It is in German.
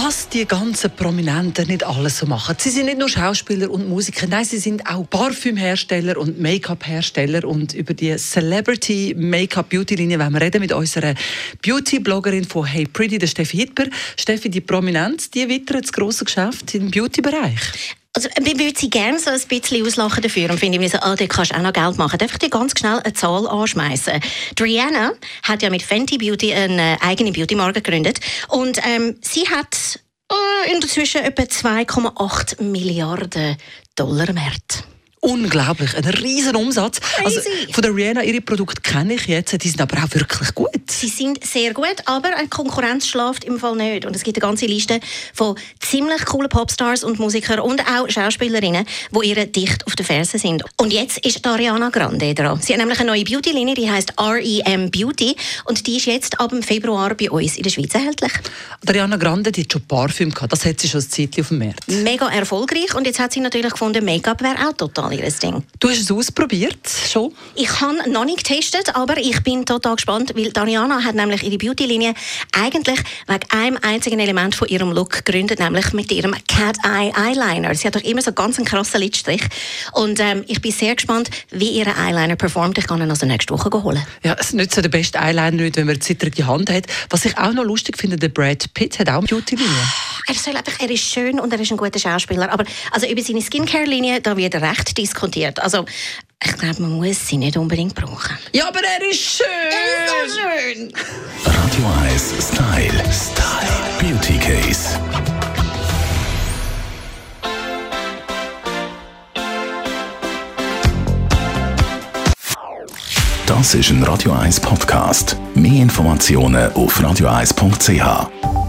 Was die ganzen Prominenten nicht alles so machen. Sie sind nicht nur Schauspieler und Musiker, nein, sie sind auch Parfümhersteller und Make-up-Hersteller. Und über die Celebrity Make-up-Beauty-Linie wollen wir reden mit unserer Beauty-Bloggerin von Hey Pretty, der Steffi Hitper. Steffi, die Prominenz, die wittert das grosse Geschäft im Beauty-Bereich. Also, wir würden sie gerne so ein bisschen auslachen dafür und finden, so, oh, da kannst du auch noch Geld machen. Darf ich dir ganz schnell eine Zahl anschmeißen? Rihanna hat ja mit Fenty Beauty eine eigene Beauty-Marke gegründet und ähm, sie hat äh, inzwischen etwa 2,8 Milliarden Dollar Wert. Unglaublich, ein riesen Umsatz. Also, von der Rihanna, ihre Produkte kenne ich jetzt, die sind aber auch wirklich gut. Sie sind sehr gut, aber eine Konkurrenz schläft im Fall nicht. Und es gibt eine ganze Liste von ziemlich coolen Popstars und Musikern und auch Schauspielerinnen, die ihre dicht auf den Fersen sind. Und jetzt ist Ariana Grande dran. Sie hat nämlich eine neue Beauty-Linie, die heißt REM Beauty und die ist jetzt ab dem Februar bei uns in der Schweiz erhältlich. Ariana Grande, die hat schon Parfüm gehabt, das hat sie schon ein Zeitchen auf dem Markt. Mega erfolgreich und jetzt hat sie natürlich gefunden, Make-up wäre auch total ihr Ding. Du hast es ausprobiert, schon? Ich habe noch nicht getestet, aber ich bin total gespannt, weil Dariana hat nämlich ihre Beauty-Linie eigentlich wegen einem einzigen Element von ihrem Look gegründet, nämlich mit ihrem Cat Eye Eyeliner. Sie hat doch immer so ganz einen krassen Lidstrich und ähm, ich bin sehr gespannt, wie ihr Eyeliner performt. Ich kann ihn also nächste Woche holen. Ja, es nützt so der beste Eyeliner nicht, wenn man eine zittrige Hand hat. Was ich auch noch lustig finde, der Brad Pitt hat auch eine Beauty-Linie. Er, soll einfach, er ist schön und er ist ein guter Schauspieler, aber also über seine Skincare-Linie da wird recht diskutiert. Also ich glaube, man muss sie nicht unbedingt brauchen. Ja, aber er ist schön! Er ist so schön! Radio 1 Style. Style. Beauty Case. Das ist ein Radio 1 Podcast. Mehr Informationen auf radio1.ch.